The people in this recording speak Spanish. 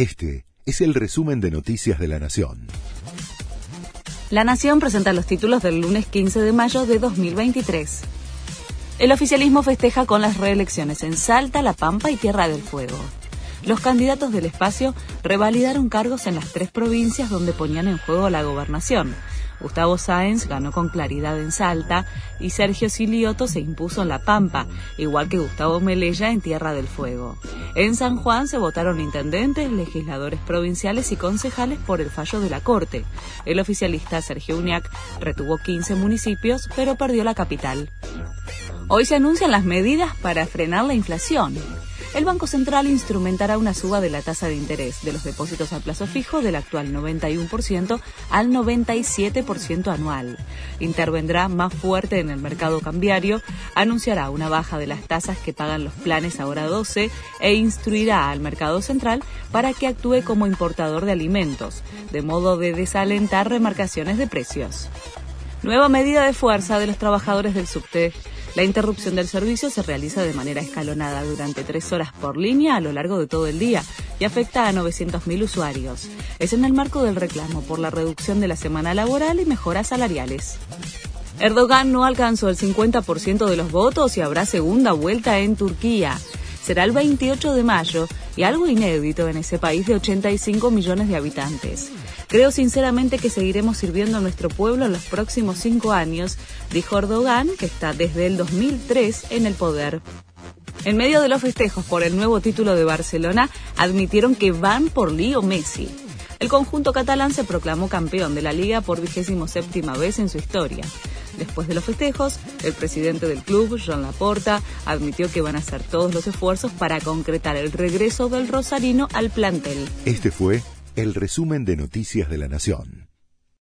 Este es el resumen de Noticias de la Nación. La Nación presenta los títulos del lunes 15 de mayo de 2023. El oficialismo festeja con las reelecciones en Salta, La Pampa y Tierra del Fuego. Los candidatos del espacio revalidaron cargos en las tres provincias donde ponían en juego la gobernación. Gustavo Sáenz ganó con claridad en Salta y Sergio Silioto se impuso en La Pampa, igual que Gustavo Melella en Tierra del Fuego. En San Juan se votaron intendentes, legisladores provinciales y concejales por el fallo de la Corte. El oficialista Sergio Uñac retuvo 15 municipios, pero perdió la capital. Hoy se anuncian las medidas para frenar la inflación el Banco Central instrumentará una suba de la tasa de interés de los depósitos a plazo fijo del actual 91% al 97% anual. Intervendrá más fuerte en el mercado cambiario, anunciará una baja de las tasas que pagan los planes ahora 12 e instruirá al mercado central para que actúe como importador de alimentos, de modo de desalentar remarcaciones de precios. Nueva medida de fuerza de los trabajadores del subte. La interrupción del servicio se realiza de manera escalonada durante tres horas por línea a lo largo de todo el día y afecta a 900.000 usuarios. Es en el marco del reclamo por la reducción de la semana laboral y mejoras salariales. Erdogan no alcanzó el 50% de los votos y habrá segunda vuelta en Turquía. Será el 28 de mayo y algo inédito en ese país de 85 millones de habitantes. Creo sinceramente que seguiremos sirviendo a nuestro pueblo en los próximos cinco años, dijo Erdogan, que está desde el 2003 en el poder. En medio de los festejos por el nuevo título de Barcelona, admitieron que van por Lío Messi. El conjunto catalán se proclamó campeón de la liga por vigésimo séptima vez en su historia. Después de los festejos, el presidente del club, Joan Laporta, admitió que van a hacer todos los esfuerzos para concretar el regreso del rosarino al plantel. Este fue el resumen de Noticias de la Nación.